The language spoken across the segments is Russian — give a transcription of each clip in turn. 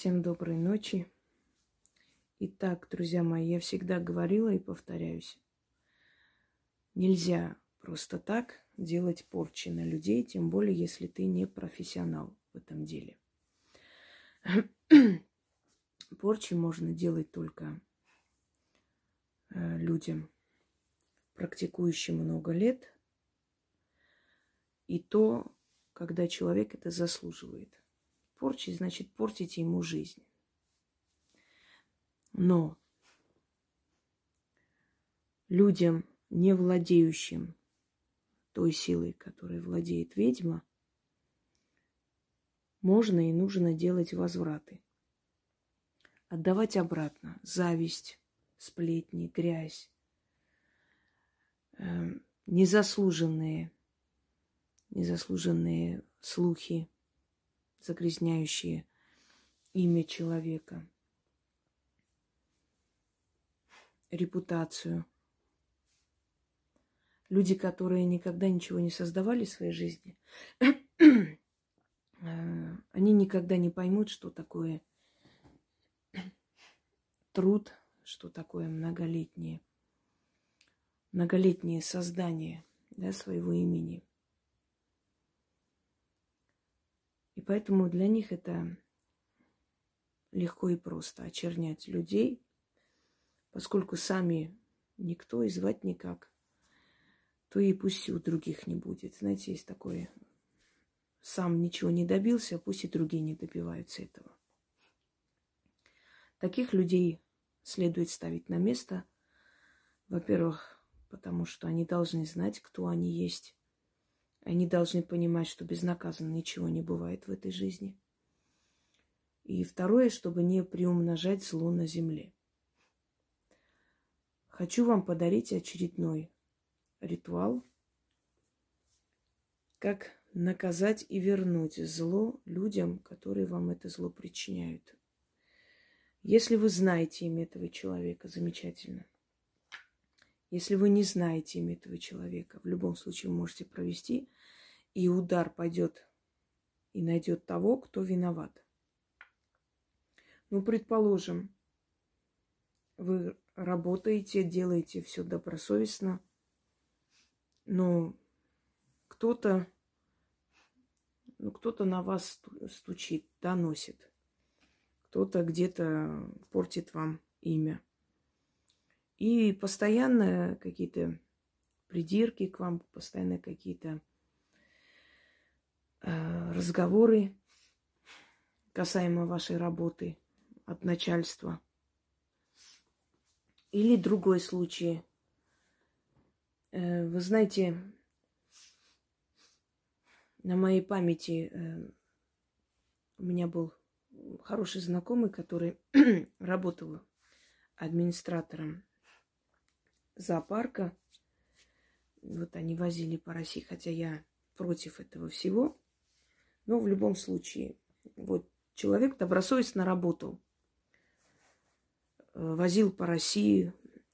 Всем доброй ночи. Итак, друзья мои, я всегда говорила и повторяюсь. Нельзя просто так делать порчи на людей, тем более, если ты не профессионал в этом деле. Порчи можно делать только э, людям, практикующим много лет, и то, когда человек это заслуживает. Порчи значит портите ему жизнь. Но людям, не владеющим той силой, которой владеет ведьма, можно и нужно делать возвраты. Отдавать обратно зависть, сплетни, грязь, э, незаслуженные, незаслуженные слухи, загрязняющие имя человека, репутацию. Люди, которые никогда ничего не создавали в своей жизни, э, они никогда не поймут, что такое труд, что такое многолетнее, многолетнее создание да, своего имени – И поэтому для них это легко и просто очернять людей, поскольку сами никто и звать никак, то и пусть у других не будет. Знаете, есть такое, сам ничего не добился, пусть и другие не добиваются этого. Таких людей следует ставить на место. Во-первых, потому что они должны знать, кто они есть. Они должны понимать, что безнаказанно ничего не бывает в этой жизни. И второе, чтобы не приумножать зло на земле. Хочу вам подарить очередной ритуал, как наказать и вернуть зло людям, которые вам это зло причиняют. Если вы знаете имя этого человека, замечательно – если вы не знаете имя этого человека, в любом случае можете провести, и удар пойдет и найдет того, кто виноват. Ну, предположим, вы работаете, делаете все добросовестно, но кто-то ну, кто-то на вас стучит, доносит. Кто-то где-то портит вам имя. И постоянно какие-то придирки к вам, постоянно какие-то разговоры касаемо вашей работы от начальства. Или другой случай. Э, вы знаете, на моей памяти э, у меня был хороший знакомый, который работал администратором зоопарка. Вот они возили по России, хотя я против этого всего. Но в любом случае, вот человек добросовестно работал. Э, возил по России.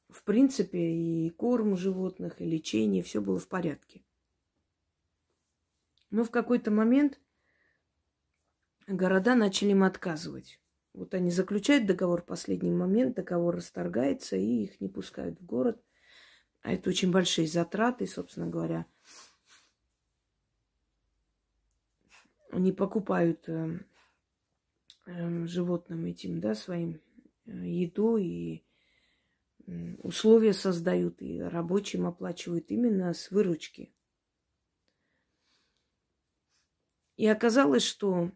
В принципе, и корм животных, и лечение, все было в порядке. Но в какой-то момент города начали им отказывать. Вот они заключают договор в последний момент, договор расторгается, и их не пускают в город. А это очень большие затраты, собственно говоря. Они покупают э, э, животным этим, да, своим э, еду и условия создают, и рабочим оплачивают именно с выручки. И оказалось, что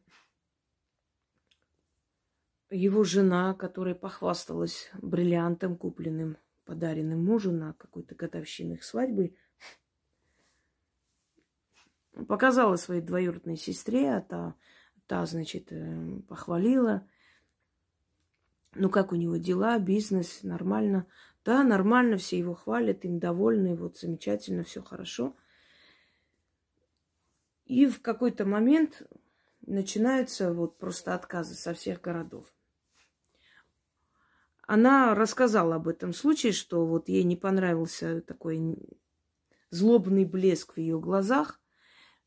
его жена, которая похвасталась бриллиантом, купленным подаренным мужу на какой-то годовщины их свадьбы, показала своей двоюродной сестре, а та, та, значит, э, похвалила. Ну, как у него дела, бизнес, нормально. Да, нормально, все его хвалят, им довольны, вот замечательно, все хорошо. И в какой-то момент начинаются вот просто отказы со всех городов. Она рассказала об этом случае, что вот ей не понравился такой злобный блеск в ее глазах,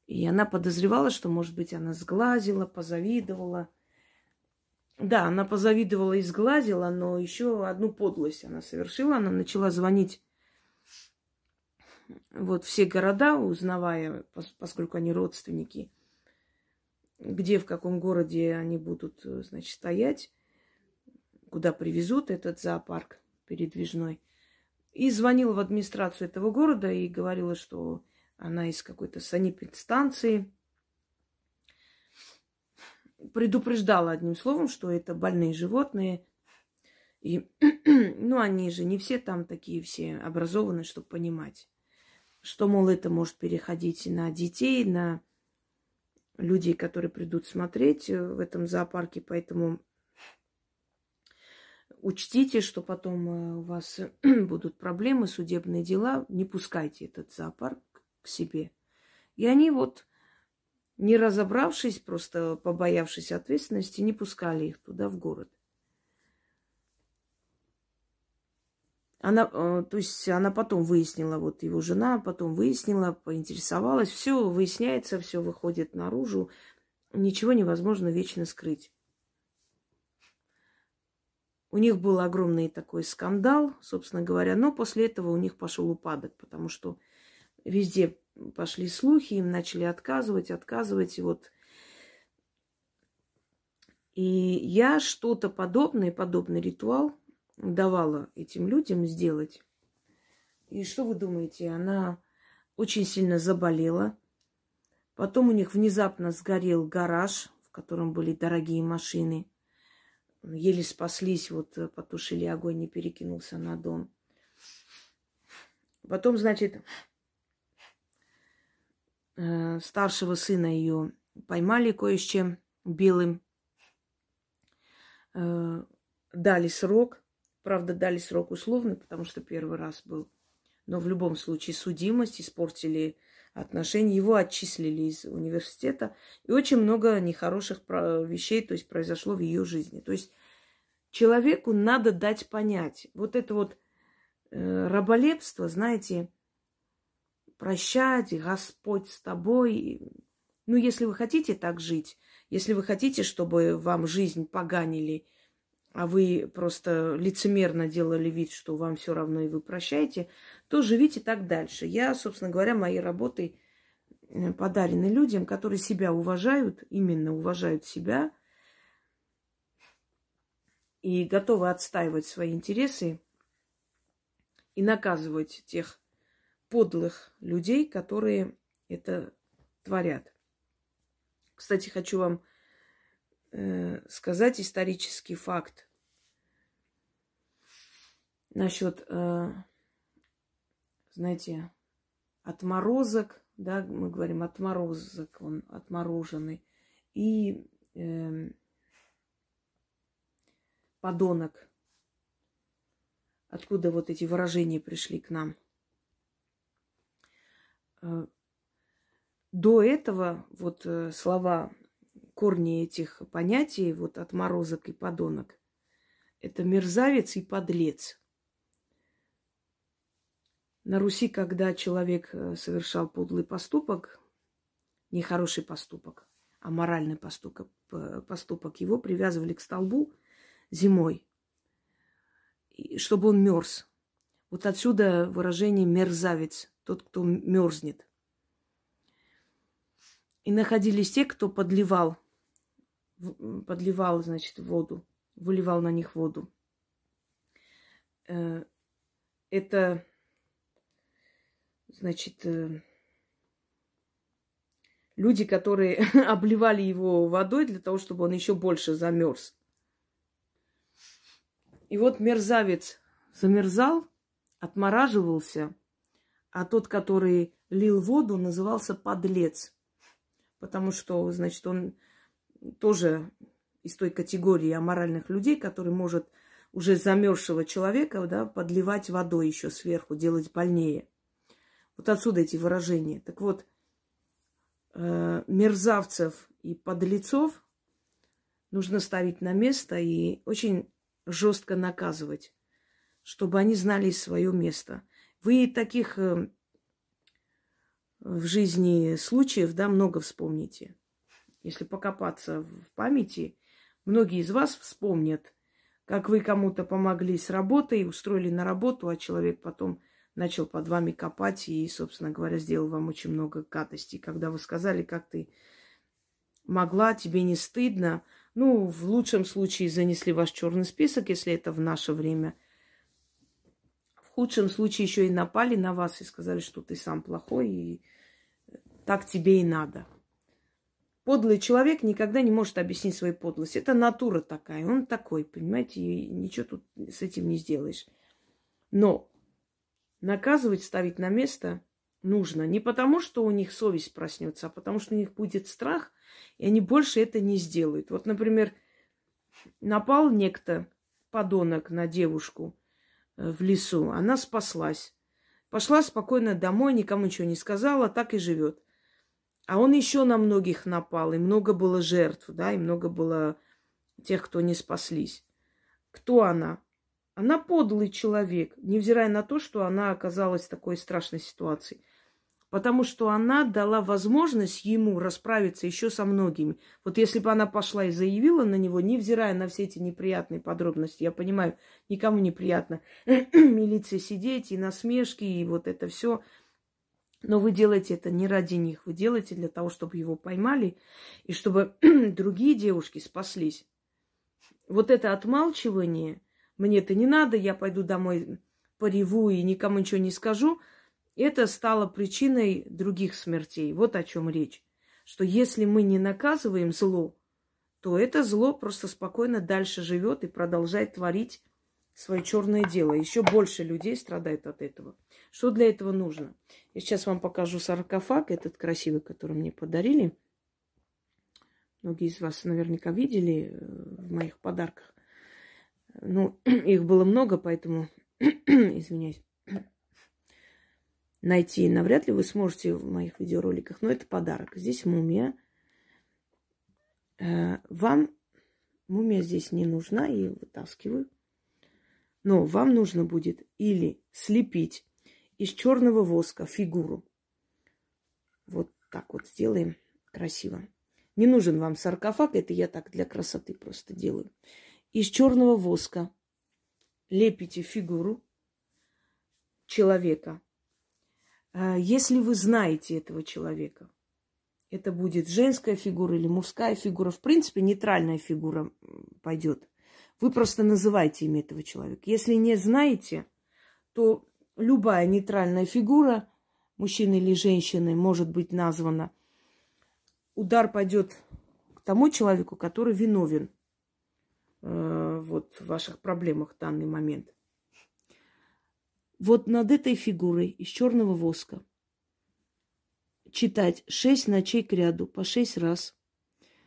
и она подозревала, что, может быть, она сглазила, позавидовала. Да, она позавидовала и сгладила, но еще одну подлость она совершила. Она начала звонить вот все города, узнавая, поскольку они родственники, где, в каком городе они будут, значит, стоять, куда привезут этот зоопарк передвижной. И звонила в администрацию этого города и говорила, что она из какой-то санэпидстанции, предупреждала одним словом, что это больные животные. И, ну, они же не все там такие все образованные, чтобы понимать, что, мол, это может переходить на детей, на людей, которые придут смотреть в этом зоопарке. Поэтому учтите, что потом э, у вас будут проблемы, судебные дела. Не пускайте этот зоопарк к себе. И они вот не разобравшись, просто побоявшись ответственности, не пускали их туда, в город. Она, э, то есть она потом выяснила, вот его жена потом выяснила, поинтересовалась, все выясняется, все выходит наружу, ничего невозможно вечно скрыть. У них был огромный такой скандал, собственно говоря, но после этого у них пошел упадок, потому что везде пошли слухи, им начали отказывать, отказывать. И вот и я что-то подобное, подобный ритуал давала этим людям сделать. И что вы думаете? Она очень сильно заболела. Потом у них внезапно сгорел гараж, в котором были дорогие машины. Еле спаслись, вот потушили огонь, не перекинулся на дом. Потом, значит, э, старшего сына ее поймали кое с чем белым. Э, дали срок. Правда, дали срок условный, потому что первый раз был. Но в любом случае судимость, испортили отношения. Его отчислили из университета. И очень много нехороших вещей то есть, произошло в ее жизни. То есть человеку надо дать понять. Вот это вот э, раболепство, знаете, прощать, Господь с тобой. Ну, если вы хотите так жить, если вы хотите, чтобы вам жизнь поганили, а вы просто лицемерно делали вид, что вам все равно и вы прощаете, то живите так дальше. Я, собственно говоря, моей работой э, подарены людям, которые себя уважают, именно уважают себя и готовы отстаивать свои интересы и наказывать тех подлых людей, которые это творят. Кстати, хочу вам э, сказать исторический факт насчет, э, знаете, отморозок, да, мы говорим отморозок, он отмороженный, и э, подонок. Откуда вот эти выражения пришли к нам? Э, до этого вот э, слова, корни этих понятий, вот отморозок и подонок, это мерзавец и подлец. На Руси, когда человек э, совершал подлый поступок, нехороший поступок, а моральный поступок, поступок, его привязывали к столбу зимой, чтобы он мерз. Вот отсюда выражение мерзавец тот, кто мерзнет. И находились те, кто подливал, подливал, значит, воду, выливал на них воду. Э, это, значит, э, люди, которые обливали его водой для того, чтобы он еще больше замерз. И вот мерзавец замерзал, отмораживался – а тот, который лил воду, назывался подлец. Потому что, значит, он тоже из той категории аморальных людей, который может уже замерзшего человека да, подливать водой еще сверху, делать больнее. Вот отсюда эти выражения. Так вот, э, мерзавцев и подлецов нужно ставить на место и очень жестко наказывать, чтобы они знали свое место – вы таких э, в жизни случаев, да, много вспомните. Если покопаться в памяти, Многие из вас вспомнят, как вы кому-то помогли с работой, устроили на работу, а человек потом начал под вами копать и, собственно говоря, сделал вам очень много гадостей. Когда вы сказали, как ты могла, тебе не стыдно. Ну, в лучшем случае занесли ваш черный список, если это в наше время. Худшем случае еще и напали на вас и сказали, что ты сам плохой, и так тебе и надо. Подлый человек никогда не может объяснить свою подлость. Это натура такая, он такой, понимаете, и ничего тут с этим не сделаешь. Но наказывать, ставить на место нужно. Не потому, что у них совесть проснется, а потому, что у них будет страх, и они больше это не сделают. Вот, например, напал некто, подонок, на девушку э, в лесу. Она спаслась. Пошла спокойно домой, никому ничего не сказала, так и живет. А он еще на многих напал, и много было жертв, да, и много было тех, кто не спаслись. Кто она? Она подлый человек, невзирая на то, что она оказалась в такой страшной ситуации. Потому что она дала возможность ему расправиться еще со многими. Вот если бы она пошла и заявила на него, невзирая на все эти неприятные подробности, я понимаю, никому неприятно милиции сидеть и насмешки, и вот это все – но вы делаете это не ради них, вы делаете для того, чтобы его поймали и чтобы другие девушки спаслись. Вот это отмалчивание, мне это не надо, я пойду домой пореву и никому ничего не скажу, это стало причиной других смертей. Вот о чем речь. Что если мы не наказываем зло, то это зло просто спокойно дальше живет и продолжает творить свое черное дело. Еще больше людей страдает от этого. Что для этого нужно? Я сейчас вам покажу саркофаг, этот красивый, который мне подарили. Многие из вас наверняка видели э, в моих подарках. Ну, их было много, поэтому, извиняюсь, найти навряд ли вы сможете в моих видеороликах. Но это подарок. Здесь мумия. Э, вам мумия здесь не нужна, я вытаскиваю. Но вам нужно будет или слепить из черного воска фигуру. Вот так вот сделаем красиво. Не нужен вам саркофаг, это я так для красоты просто делаю. Из черного воска лепите фигуру человека. А если вы знаете этого человека, это будет женская фигура или мужская фигура, в принципе, нейтральная фигура пойдет. Вы просто называете имя этого человека. Если не знаете, то любая нейтральная фигура, мужчины или женщины, может быть названа. Удар пойдет к тому человеку, который виновен э, вот, в ваших проблемах в данный момент. Вот над этой фигурой из черного воска читать шесть ночей к ряду по шесть раз.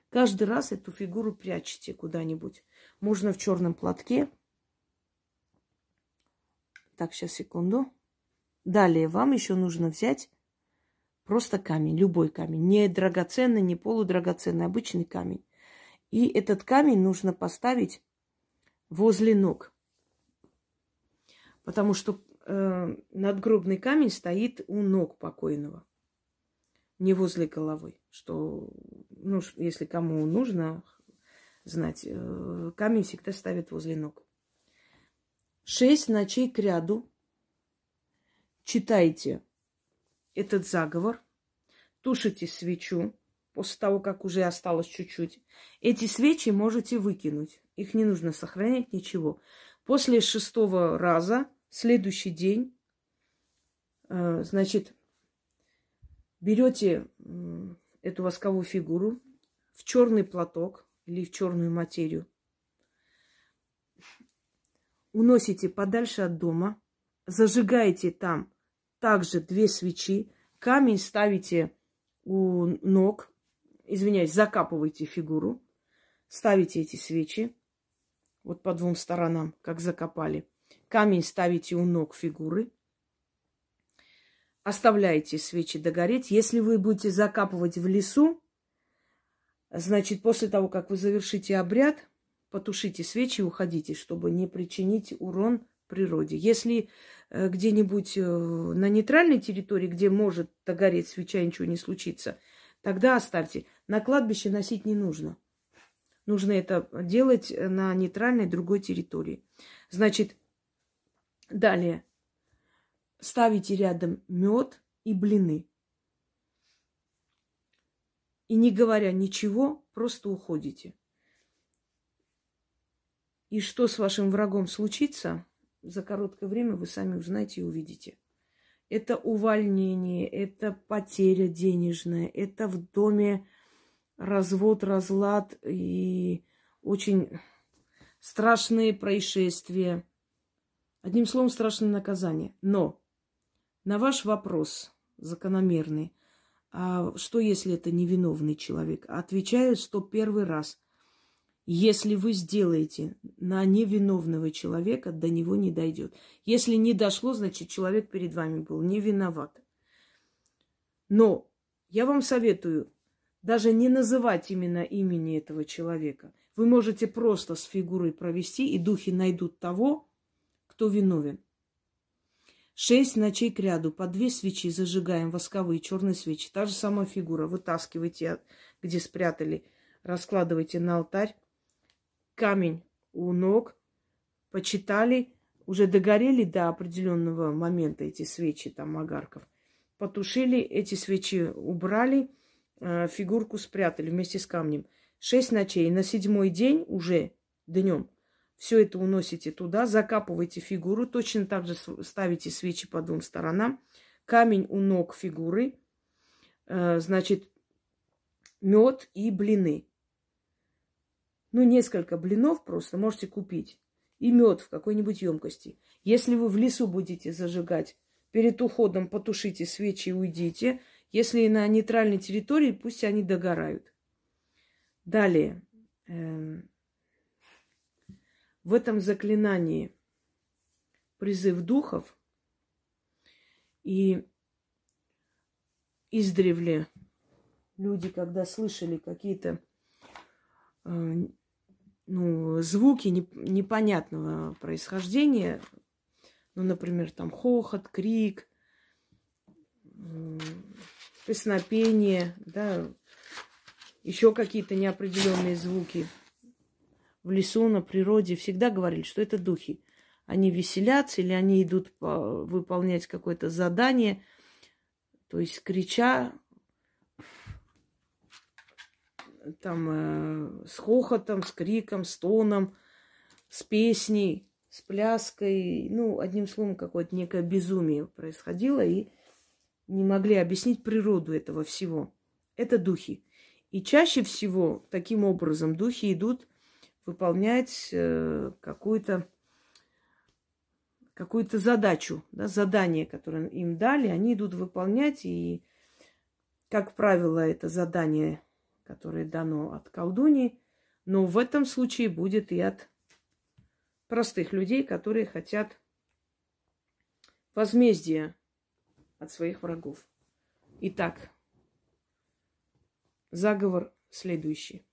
Каждый раз эту фигуру прячете куда-нибудь. Можно в черном платке. Так, сейчас, секунду. Далее вам еще нужно взять просто камень, любой камень. Не драгоценный, не полудрагоценный, обычный камень. И этот камень нужно поставить возле ног. Потому что э, надгробный камень стоит у ног покойного, не возле головы. Что, ну, если кому нужно, знать, э, камень всегда ставят возле ног. Шесть ночей к ряду читайте этот заговор, тушите свечу после того, как уже осталось чуть-чуть. Эти свечи можете выкинуть. Их не нужно сохранять, ничего. После шестого раза, следующий день, э, значит, берете эту восковую фигуру в черный платок, или в черную материю. Уносите подальше от дома, зажигаете там также две свечи, камень ставите у ног, извиняюсь, закапываете фигуру, ставите эти свечи вот по двум сторонам, как закопали. Камень ставите у ног фигуры, оставляете свечи догореть. Если вы будете закапывать в лесу, Значит, после того, как вы завершите обряд, потушите свечи и уходите, чтобы не причинить урон природе. Если э, где-нибудь э, на нейтральной территории, где может догореть свеча, ничего не случится, тогда оставьте. На кладбище носить не нужно. Нужно это делать на нейтральной другой территории. Значит, далее ставите рядом мед и блины. И не говоря ничего, просто уходите. И что с вашим врагом случится, за короткое время вы сами узнаете и увидите. Это увольнение, это потеря денежная, это в доме развод, разлад и очень страшные происшествия. Одним словом, страшное наказание. Но на ваш вопрос закономерный, а что если это невиновный человек? Отвечаю сто первый раз. Если вы сделаете на невиновного человека, до него не дойдет. Если не дошло, значит, человек перед вами был не виноват. Но я вам советую даже не называть именно имени этого человека. Вы можете просто с фигурой провести, и духи найдут того, кто виновен. Шесть ночей к ряду, по две свечи зажигаем, восковые, черные свечи. Та же самая фигура. Вытаскивайте, где спрятали, раскладывайте на алтарь. Камень у ног. Почитали, уже догорели до определенного момента эти свечи, там, огарков. Потушили, эти свечи убрали – Э, фигурку спрятали вместе с камнем. Шесть ночей. На седьмой день уже днем все это уносите туда, закапываете фигуру, точно так же ставите свечи по двум сторонам, камень у ног фигуры, э, значит, мед и блины. Ну, несколько блинов просто можете купить. И мед в какой-нибудь емкости. Если вы в лесу будете зажигать, перед уходом потушите свечи и уйдите – если на нейтральной территории, пусть они догорают. Далее. В этом заклинании. Призыв духов. И издревле люди, когда слышали какие-то э, ну, звуки непонятного происхождения, ну, например, там хохот, крик, песнопение, да, еще какие-то неопределенные звуки в лесу, на природе, всегда говорили, что это духи. Они веселятся или они идут по, выполнять какое-то задание, то есть крича, там, э, с хохотом, с криком, с тоном, с песней, с пляской. Ну, одним словом, какое-то некое безумие происходило, и не могли объяснить природу этого всего. Это духи. И чаще всего таким образом духи идут выполнять э, какую-то какую-то задачу, да, задание, которое им дали, они идут выполнять, и, как правило, это задание, которое дано от колдуньи, но в этом случае будет и от простых людей, которые хотят возмездия от своих врагов. Итак, заговор следующий.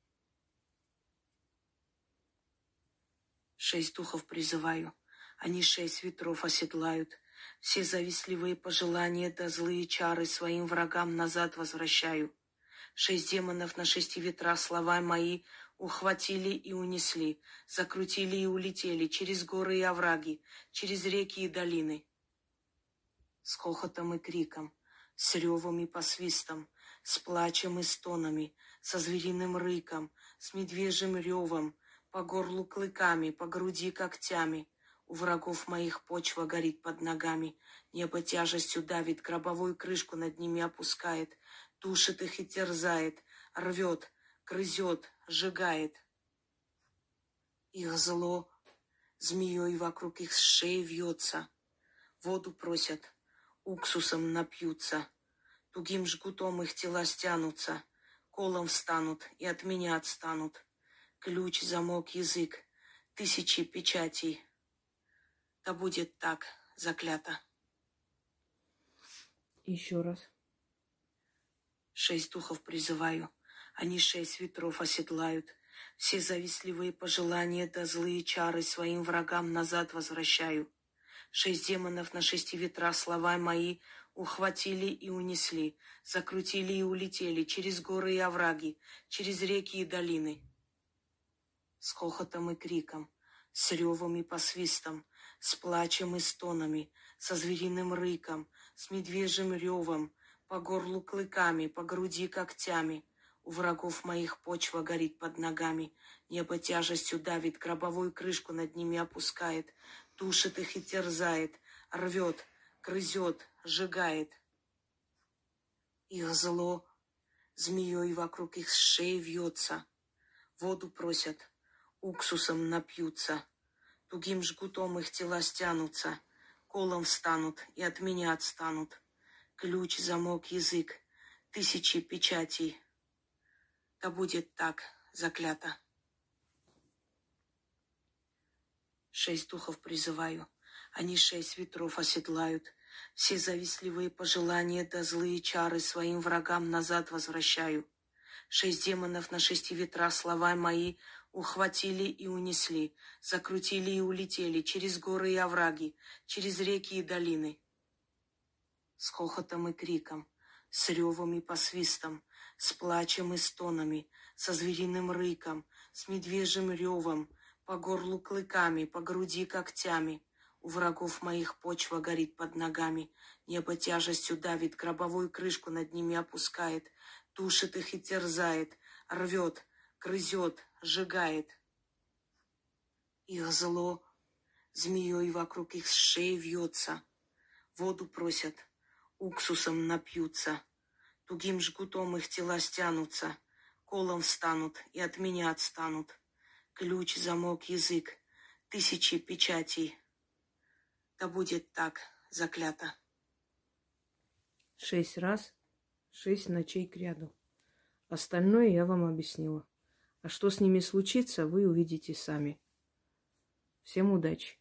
Шесть духов призываю, они шесть ветров оседлают. Все завистливые пожелания да злые чары своим врагам назад возвращаю. Шесть демонов на шести ветрах слова мои ухватили и унесли, закрутили и улетели через горы и овраги, через реки и долины с хохотом и криком, с ревом и посвистом, с плачем и стонами, со звериным рыком, с медвежьим ревом, по горлу клыками, по груди когтями. У врагов моих почва горит под ногами, небо тяжестью давит, гробовую крышку над ними опускает, душит их и терзает, рвет, грызет, сжигает. Их зло змеей вокруг их шеи вьется, воду просят, уксусом напьются, тугим жгутом их тела стянутся, колом встанут и от меня отстанут. Ключ, замок, язык, тысячи печатей. Да будет так, заклято. Еще раз. Шесть духов призываю, они шесть ветров оседлают. Все завистливые пожелания да злые чары своим врагам назад возвращаю. Шесть демонов на шести ветрах слова мои ухватили и унесли, закрутили и улетели через горы и овраги, через реки и долины. С хохотом и криком, с ревом и посвистом, с плачем и стонами, со звериным рыком, с медвежьим ревом, по горлу клыками, по груди когтями. У врагов моих почва горит под ногами, небо тяжестью давит, гробовую крышку над ними опускает, душит их и терзает, рвет, грызет, сжигает. Их зло змеей вокруг их шеи вьется, воду просят, уксусом напьются, тугим жгутом их тела стянутся, колом встанут и от меня отстанут. Ключ, замок, язык, тысячи печатей. Да будет так заклято. Шесть духов призываю, они шесть ветров оседлают, все завистливые пожелания да злые чары своим врагам назад возвращаю. Шесть демонов на шести ветрах слова мои ухватили и унесли, закрутили и улетели через горы и овраги, через реки и долины. С хохотом и криком, с ревом и посвистом, с плачем и стонами, со звериным рыком, с медвежьим ревом, по горлу клыками, по груди когтями — у врагов моих почва горит под ногами, небо тяжестью давит, гробовую крышку над ними опускает, тушит их и терзает, рвет, грызет, сжигает. Их зло змеей вокруг их шеи вьется, воду просят, уксусом напьются, тугим жгутом их тела стянутся, колом встанут и от меня отстанут. Ключ, замок, язык, тысячи печатей — да будет так заклято. Шесть раз, шесть ночей к ряду. Остальное я вам объяснила. А что с ними случится, вы увидите сами. Всем удачи!